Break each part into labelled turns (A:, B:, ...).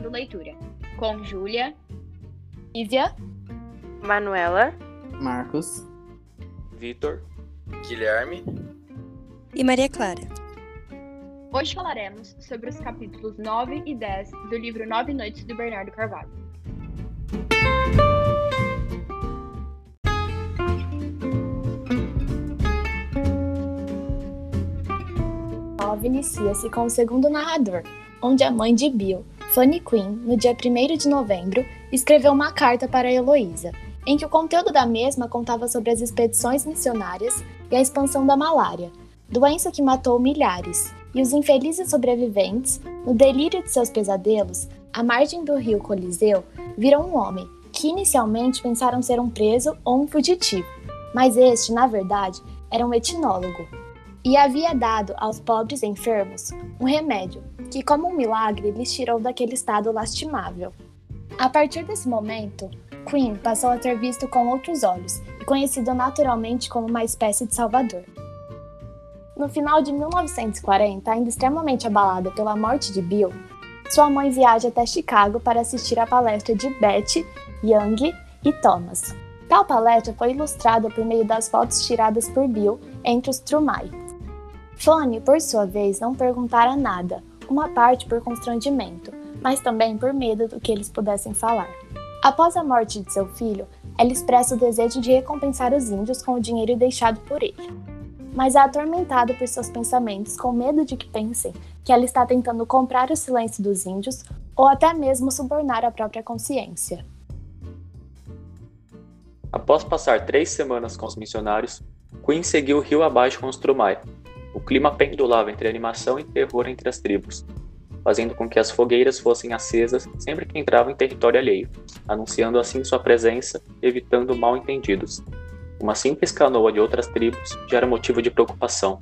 A: Comando Leitura, com Júlia,
B: Lívia,
C: Manuela,
D: Marcos,
E: Vitor,
F: Guilherme
G: e Maria Clara.
A: Hoje falaremos sobre os capítulos 9 e 10 do livro Nove Noites do Bernardo Carvalho.
B: Nove inicia-se com o segundo narrador, onde a mãe de Bill, Fanny Quinn, no dia 1 de novembro, escreveu uma carta para Heloísa, em que o conteúdo da mesma contava sobre as expedições missionárias e a expansão da malária, doença que matou milhares, e os infelizes sobreviventes, no delírio de seus pesadelos, à margem do rio Coliseu, viram um homem que inicialmente pensaram ser um preso ou um fugitivo, mas este, na verdade, era um etnólogo e havia dado aos pobres enfermos um remédio que, como um milagre, lhes tirou daquele estado lastimável. A partir desse momento, Queen passou a ser visto com outros olhos e conhecido naturalmente como uma espécie de salvador. No final de 1940, ainda extremamente abalada pela morte de Bill, sua mãe viaja até Chicago para assistir à palestra de Betty, Young e Thomas. Tal palestra foi ilustrada por meio das fotos tiradas por Bill entre os Trumai. Fanny, por sua vez, não perguntara nada, uma parte por constrangimento, mas também por medo do que eles pudessem falar. Após a morte de seu filho, ela expressa o desejo de recompensar os índios com o dinheiro deixado por ele mas é atormentada por seus pensamentos com medo de que pensem que ela está tentando comprar o silêncio dos índios ou até mesmo subornar a própria consciência.
E: Após passar três semanas com os missionários, Queen seguiu rio abaixo com os Trumai. O clima pendulava entre animação e terror entre as tribos, fazendo com que as fogueiras fossem acesas sempre que entravam em território alheio, anunciando assim sua presença, evitando mal-entendidos. Uma simples canoa de outras tribos já era motivo de preocupação.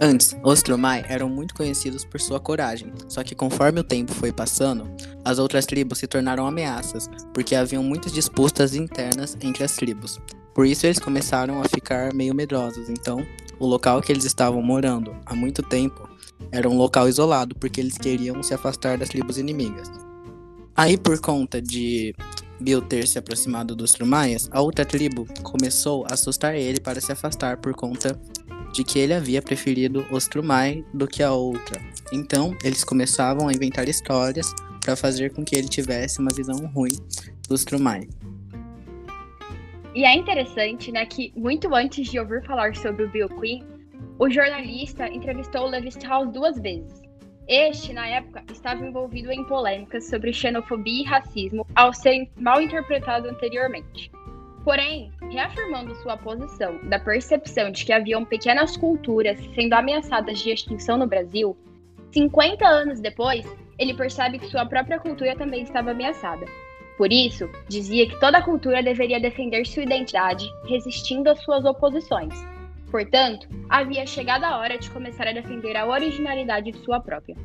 D: Antes, os Trumai eram muito conhecidos por sua coragem, só que conforme o tempo foi passando, as outras tribos se tornaram ameaças, porque haviam muitas disputas internas entre as tribos. Por isso eles começaram a ficar meio medrosos, então o local que eles estavam morando há muito tempo era um local isolado, porque eles queriam se afastar das tribos inimigas. Aí, por conta de Bill ter se aproximado dos Trumaias, a outra tribo começou a assustar ele para se afastar por conta de que ele havia preferido os Trumai do que a outra. Então, eles começavam a inventar histórias para fazer com que ele tivesse uma visão ruim dos Trumai.
A: E é interessante, né, que muito antes de ouvir falar sobre o Bill Quinn, o jornalista entrevistou Levi Strauss duas vezes. Este, na época, estava envolvido em polêmicas sobre xenofobia e racismo ao ser mal interpretado anteriormente. Porém, reafirmando sua posição da percepção de que haviam pequenas culturas sendo ameaçadas de extinção no Brasil, 50 anos depois, ele percebe que sua própria cultura também estava ameaçada. Por isso, dizia que toda cultura deveria defender sua identidade, resistindo às suas oposições Portanto, havia chegado a hora de começar a defender a originalidade de sua própria.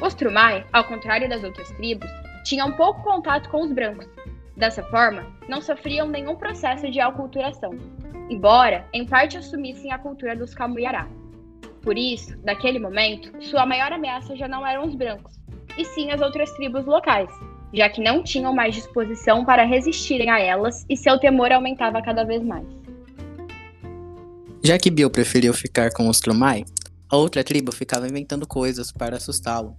A: Os Trumai, ao contrário das outras tribos, tinham pouco contato com os brancos. Dessa forma, não sofriam nenhum processo de aculturação, embora em parte assumissem a cultura dos Camuyará. Por isso, naquele momento, sua maior ameaça já não eram os brancos, e sim as outras tribos locais, já que não tinham mais disposição para resistirem a elas e seu temor aumentava cada vez mais.
D: Já que Bill preferiu ficar com os Trumai, a outra tribo ficava inventando coisas para assustá-lo,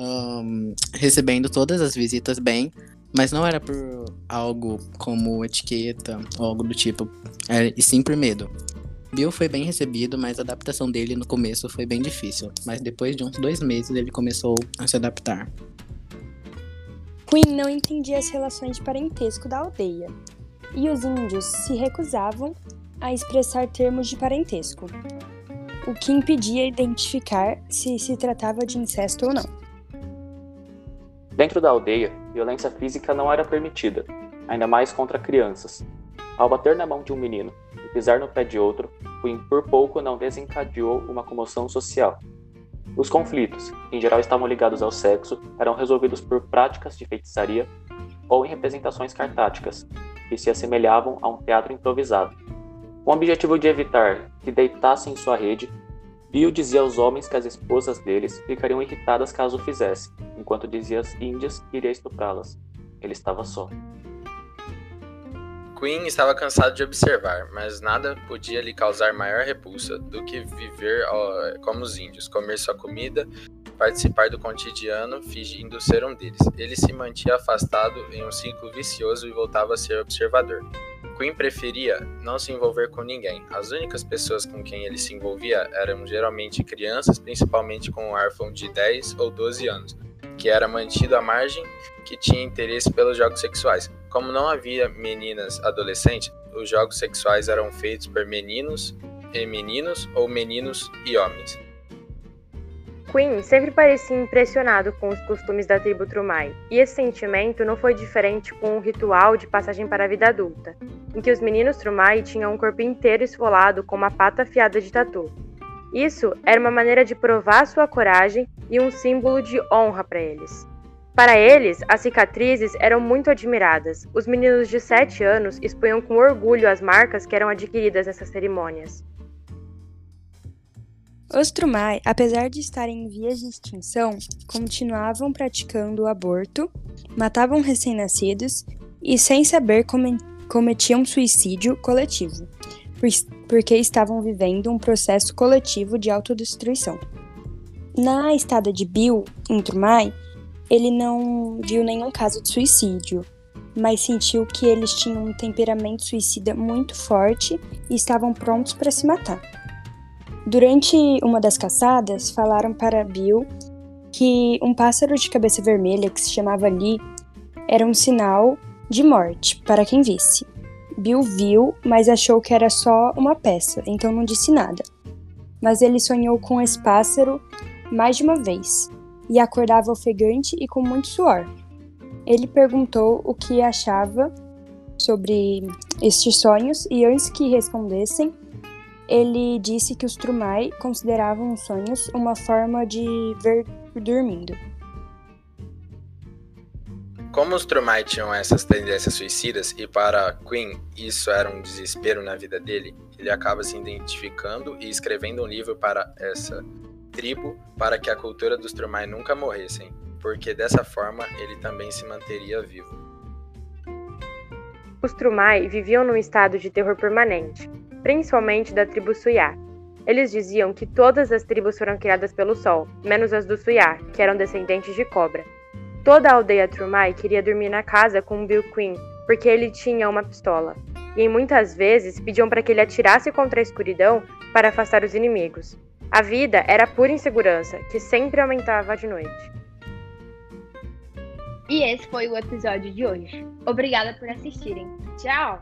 D: um, recebendo todas as visitas bem, mas não era por algo como etiqueta ou algo do tipo, é, e sim por medo. Bill foi bem recebido, mas a adaptação dele no começo foi bem difícil, mas depois de uns dois meses ele começou a se adaptar.
G: Queen não entendia as relações de parentesco da aldeia, e os índios se recusavam a expressar termos de parentesco, o que impedia identificar se se tratava de incesto ou não.
E: Dentro da aldeia, violência física não era permitida, ainda mais contra crianças. Ao bater na mão de um menino e pisar no pé de outro, Queen por pouco não desencadeou uma comoção social. Os conflitos, que em geral estavam ligados ao sexo, eram resolvidos por práticas de feitiçaria ou em representações cartáticas, que se assemelhavam a um teatro improvisado. Com o objetivo de evitar que deitassem sua rede, Bill dizia aos homens que as esposas deles ficariam irritadas caso o fizesse, enquanto dizia às índias que iria estuprá-las. Ele estava só.
F: Queen estava cansado de observar, mas nada podia lhe causar maior repulsa do que viver como os índios, comer sua comida, participar do cotidiano, fingindo ser um deles. Ele se mantinha afastado em um ciclo vicioso e voltava a ser observador. Queen preferia não se envolver com ninguém. As únicas pessoas com quem ele se envolvia eram geralmente crianças, principalmente com um órfão de 10 ou 12 anos, que era mantido à margem, que tinha interesse pelos jogos sexuais. Como não havia meninas adolescentes, os jogos sexuais eram feitos por meninos e meninos ou meninos e homens.
C: Queen sempre parecia impressionado com os costumes da tribo Trumai, e esse sentimento não foi diferente com o ritual de passagem para a vida adulta, em que os meninos Trumai tinham um corpo inteiro esfolado com uma pata afiada de tatu. Isso era uma maneira de provar sua coragem e um símbolo de honra para eles. Para eles, as cicatrizes eram muito admiradas. Os meninos de 7 anos expunham com orgulho as marcas que eram adquiridas nessas cerimônias.
G: Os Trumai, apesar de estarem em vias de extinção, continuavam praticando o aborto, matavam recém-nascidos e, sem saber, cometiam suicídio coletivo, porque estavam vivendo um processo coletivo de autodestruição. Na estada de Bill, em Trumai, ele não viu nenhum caso de suicídio, mas sentiu que eles tinham um temperamento suicida muito forte e estavam prontos para se matar. Durante uma das caçadas, falaram para Bill que um pássaro de cabeça vermelha que se chamava Lee era um sinal de morte para quem visse. Bill viu, mas achou que era só uma peça, então não disse nada. Mas ele sonhou com esse pássaro mais de uma vez e acordava ofegante e com muito suor. Ele perguntou o que achava sobre estes sonhos e antes que respondessem, ele disse que os Trumai consideravam os sonhos uma forma de ver dormindo.
F: Como os Trumai tinham essas tendências suicidas e para Queen isso era um desespero na vida dele, ele acaba se identificando e escrevendo um livro para essa tribo para que a cultura dos Trumai nunca morressem, porque dessa forma ele também se manteria vivo.
C: Os Trumai viviam num estado de terror permanente, principalmente da tribo Suyar. Eles diziam que todas as tribos foram criadas pelo Sol, menos as do Suyar, que eram descendentes de cobra. Toda a aldeia Trumai queria dormir na casa com Bill Queen, porque ele tinha uma pistola, e muitas vezes pediam para que ele atirasse contra a escuridão para afastar os inimigos. A vida era pura insegurança, que sempre aumentava de noite.
A: E esse foi o episódio de hoje. Obrigada por assistirem. Tchau!